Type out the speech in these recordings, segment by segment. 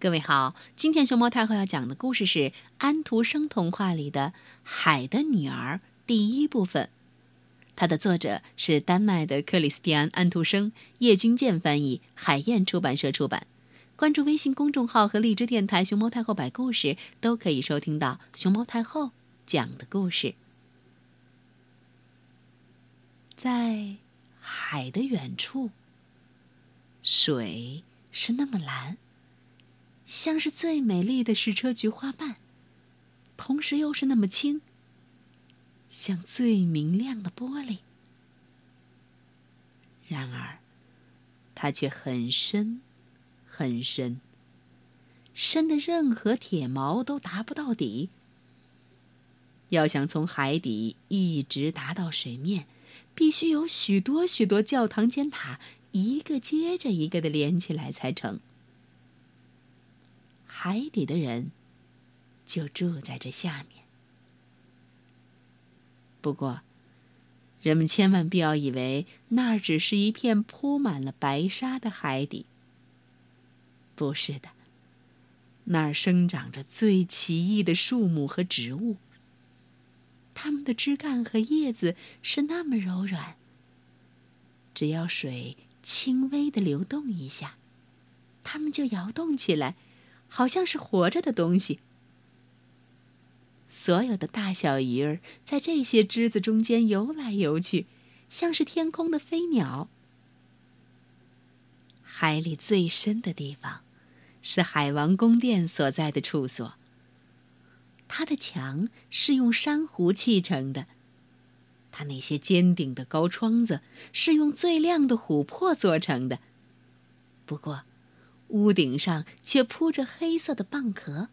各位好，今天熊猫太后要讲的故事是安徒生童话里的《海的女儿》第一部分。它的作者是丹麦的克里斯蒂安·安徒生，叶君健翻译，海燕出版社出版。关注微信公众号和荔枝电台“熊猫太后摆故事”，都可以收听到熊猫太后讲的故事。在海的远处，水是那么蓝。像是最美丽的矢车菊花瓣，同时又是那么轻，像最明亮的玻璃。然而，它却很深，很深，深的任何铁锚都达不到底。要想从海底一直达到水面，必须有许多许多教堂尖塔，一个接着一个的连起来才成。海底的人就住在这下面。不过，人们千万不要以为那儿只是一片铺满了白沙的海底。不是的，那儿生长着最奇异的树木和植物。它们的枝干和叶子是那么柔软，只要水轻微的流动一下，它们就摇动起来。好像是活着的东西。所有的大小鱼儿在这些枝子中间游来游去，像是天空的飞鸟。海里最深的地方，是海王宫殿所在的处所。它的墙是用珊瑚砌成的，它那些尖顶的高窗子是用最亮的琥珀做成的。不过。屋顶上却铺着黑色的蚌壳。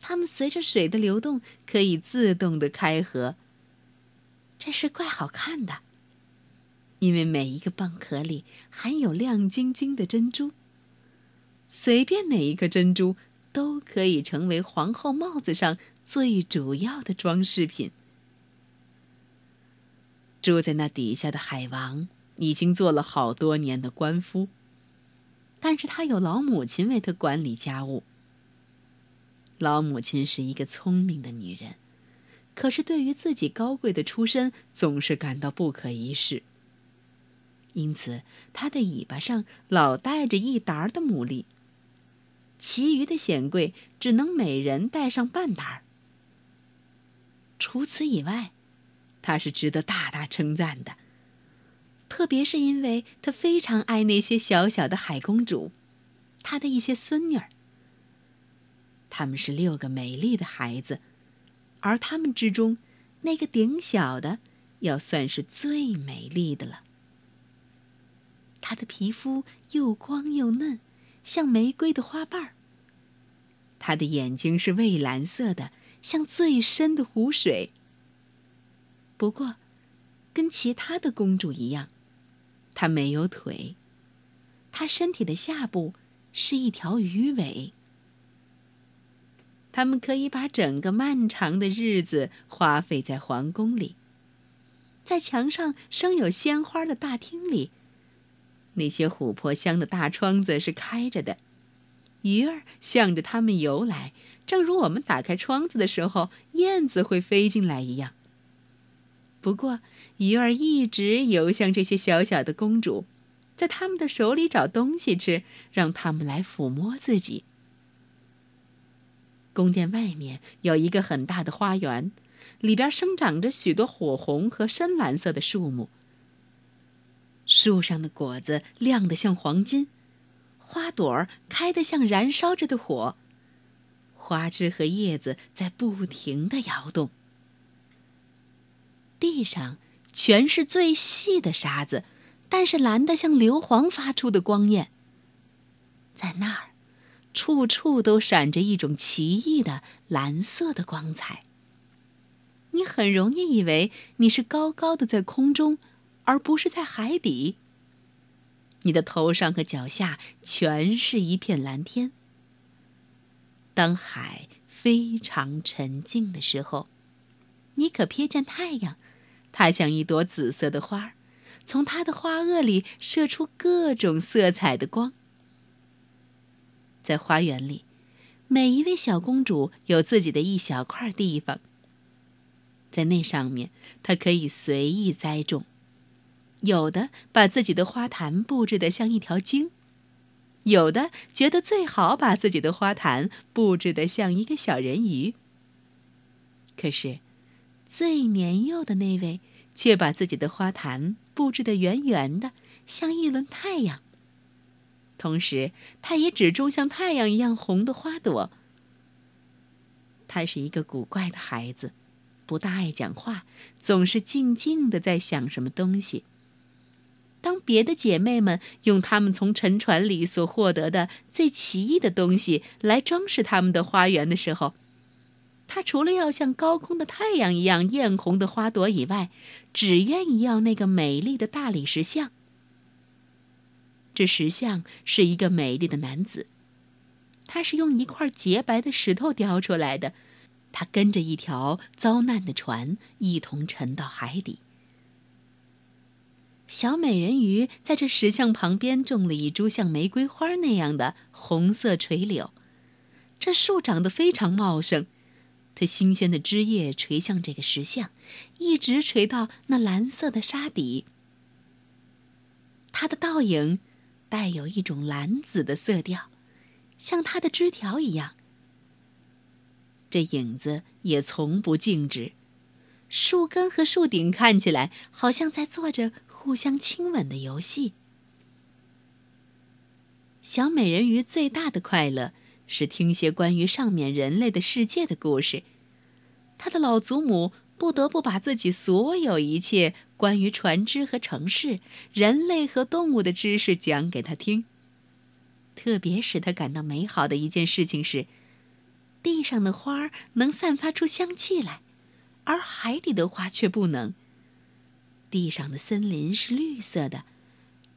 它们随着水的流动可以自动的开合。这是怪好看的，因为每一个蚌壳里含有亮晶晶的珍珠。随便哪一颗珍珠都可以成为皇后帽子上最主要的装饰品。住在那底下的海王已经做了好多年的官夫。但是他有老母亲为他管理家务。老母亲是一个聪明的女人，可是对于自己高贵的出身总是感到不可一世。因此，她的尾巴上老带着一沓的牡蛎。其余的显贵只能每人带上半沓。除此以外，她是值得大大称赞的。特别是因为他非常爱那些小小的海公主，他的一些孙女儿。他们是六个美丽的孩子，而他们之中，那个顶小的要算是最美丽的了。她的皮肤又光又嫩，像玫瑰的花瓣儿。她的眼睛是蔚蓝色的，像最深的湖水。不过，跟其他的公主一样。它没有腿，它身体的下部是一条鱼尾。他们可以把整个漫长的日子花费在皇宫里，在墙上生有鲜花的大厅里，那些琥珀香的大窗子是开着的，鱼儿向着它们游来，正如我们打开窗子的时候，燕子会飞进来一样。不过，鱼儿一直游向这些小小的公主，在他们的手里找东西吃，让他们来抚摸自己。宫殿外面有一个很大的花园，里边生长着许多火红和深蓝色的树木。树上的果子亮得像黄金，花朵儿开得像燃烧着的火，花枝和叶子在不停地摇动。地上全是最细的沙子，但是蓝得像硫磺发出的光焰。在那儿，处处都闪着一种奇异的蓝色的光彩。你很容易以为你是高高的在空中，而不是在海底。你的头上和脚下全是一片蓝天。当海非常沉静的时候，你可瞥见太阳。它像一朵紫色的花，从它的花萼里射出各种色彩的光。在花园里，每一位小公主有自己的一小块地方。在那上面，她可以随意栽种。有的把自己的花坛布置得像一条鲸，有的觉得最好把自己的花坛布置得像一个小人鱼。可是，最年幼的那位却把自己的花坛布置得圆圆的，像一轮太阳。同时，他也只种像太阳一样红的花朵。他是一个古怪的孩子，不大爱讲话，总是静静的在想什么东西。当别的姐妹们用她们从沉船里所获得的最奇异的东西来装饰他们的花园的时候，他除了要像高空的太阳一样艳红的花朵以外，只愿意要那个美丽的大理石像。这石像是一个美丽的男子，他是用一块洁白的石头雕出来的，他跟着一条遭难的船一同沉到海底。小美人鱼在这石像旁边种了一株像玫瑰花那样的红色垂柳，这树长得非常茂盛，它新鲜的枝叶垂向这个石像，一直垂到那蓝色的沙底。它的倒影带有一种蓝紫的色调，像它的枝条一样。这影子也从不静止，树根和树顶看起来好像在做着。互相亲吻的游戏。小美人鱼最大的快乐是听些关于上面人类的世界的故事。他的老祖母不得不把自己所有一切关于船只和城市、人类和动物的知识讲给他听。特别使他感到美好的一件事情是，地上的花能散发出香气来，而海底的花却不能。地上的森林是绿色的，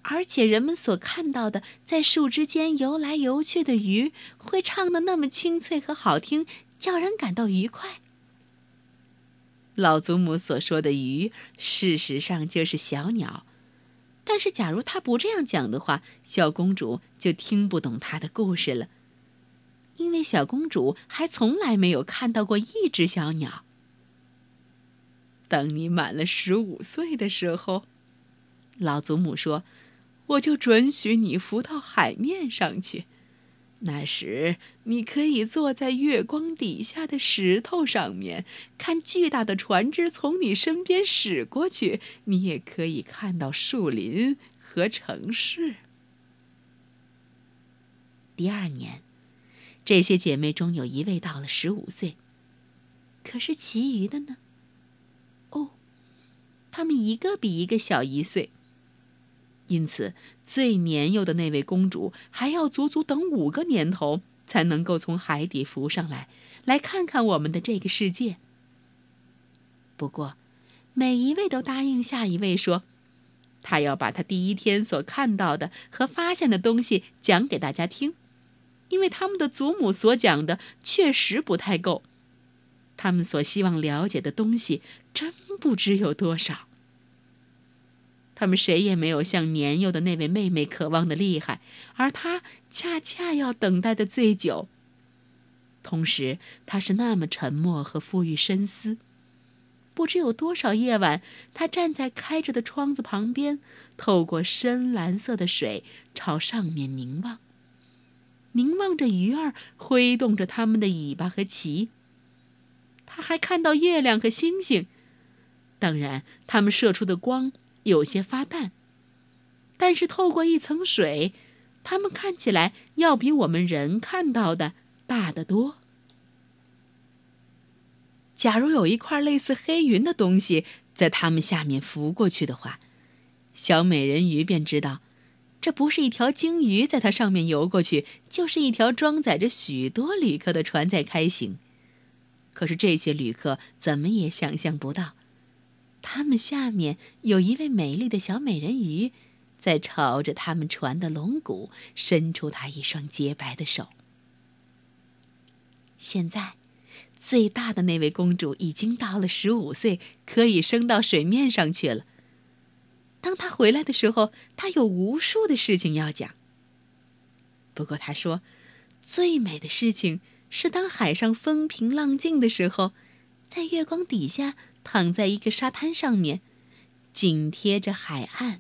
而且人们所看到的在树枝间游来游去的鱼会唱得那么清脆和好听，叫人感到愉快。老祖母所说的鱼，事实上就是小鸟，但是假如她不这样讲的话，小公主就听不懂她的故事了，因为小公主还从来没有看到过一只小鸟。等你满了十五岁的时候，老祖母说：“我就准许你浮到海面上去。那时，你可以坐在月光底下的石头上面，看巨大的船只从你身边驶过去。你也可以看到树林和城市。”第二年，这些姐妹中有一位到了十五岁，可是其余的呢？哦，她们一个比一个小一岁，因此最年幼的那位公主还要足足等五个年头才能够从海底浮上来，来看看我们的这个世界。不过，每一位都答应下一位说，他要把他第一天所看到的和发现的东西讲给大家听，因为他们的祖母所讲的确实不太够。他们所希望了解的东西，真不知有多少。他们谁也没有像年幼的那位妹妹渴望的厉害，而她恰恰要等待的最久。同时，她是那么沉默和富于深思。不知有多少夜晚，她站在开着的窗子旁边，透过深蓝色的水朝上面凝望，凝望着鱼儿挥动着它们的尾巴和鳍。他还看到月亮和星星，当然，它们射出的光有些发淡，但是透过一层水，它们看起来要比我们人看到的大得多。假如有一块类似黑云的东西在它们下面浮过去的话，小美人鱼便知道，这不是一条鲸鱼在它上面游过去，就是一条装载着许多旅客的船在开行。可是这些旅客怎么也想象不到，他们下面有一位美丽的小美人鱼，在朝着他们船的龙骨伸出她一双洁白的手。现在，最大的那位公主已经到了十五岁，可以升到水面上去了。当她回来的时候，她有无数的事情要讲。不过她说。最美的事情是，当海上风平浪静的时候，在月光底下躺在一个沙滩上面，紧贴着海岸，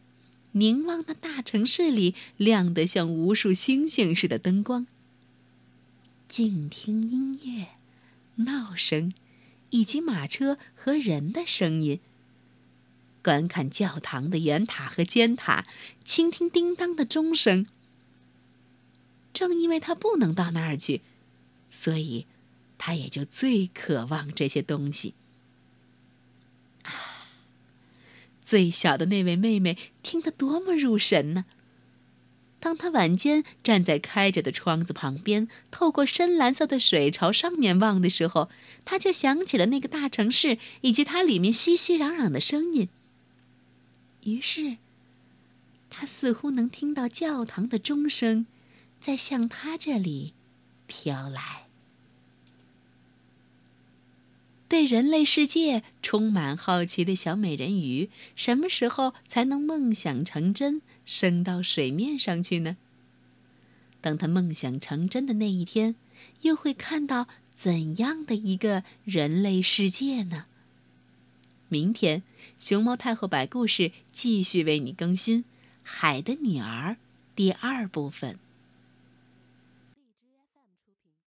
凝望那大城市里亮得像无数星星似的灯光，静听音乐、闹声，以及马车和人的声音。观看教堂的圆塔和尖塔，倾听叮当的钟声。正因为他不能到那儿去，所以，他也就最渴望这些东西。啊，最小的那位妹妹听得多么入神呢！当他晚间站在开着的窗子旁边，透过深蓝色的水朝上面望的时候，他就想起了那个大城市以及它里面熙熙攘攘的声音。于是，他似乎能听到教堂的钟声，在向他这里飘来。对人类世界充满好奇的小美人鱼，什么时候才能梦想成真，升到水面上去呢？当他梦想成真的那一天，又会看到怎样的一个人类世界呢？明天，熊猫太后摆故事继续为你更新《海的女儿》第二部分。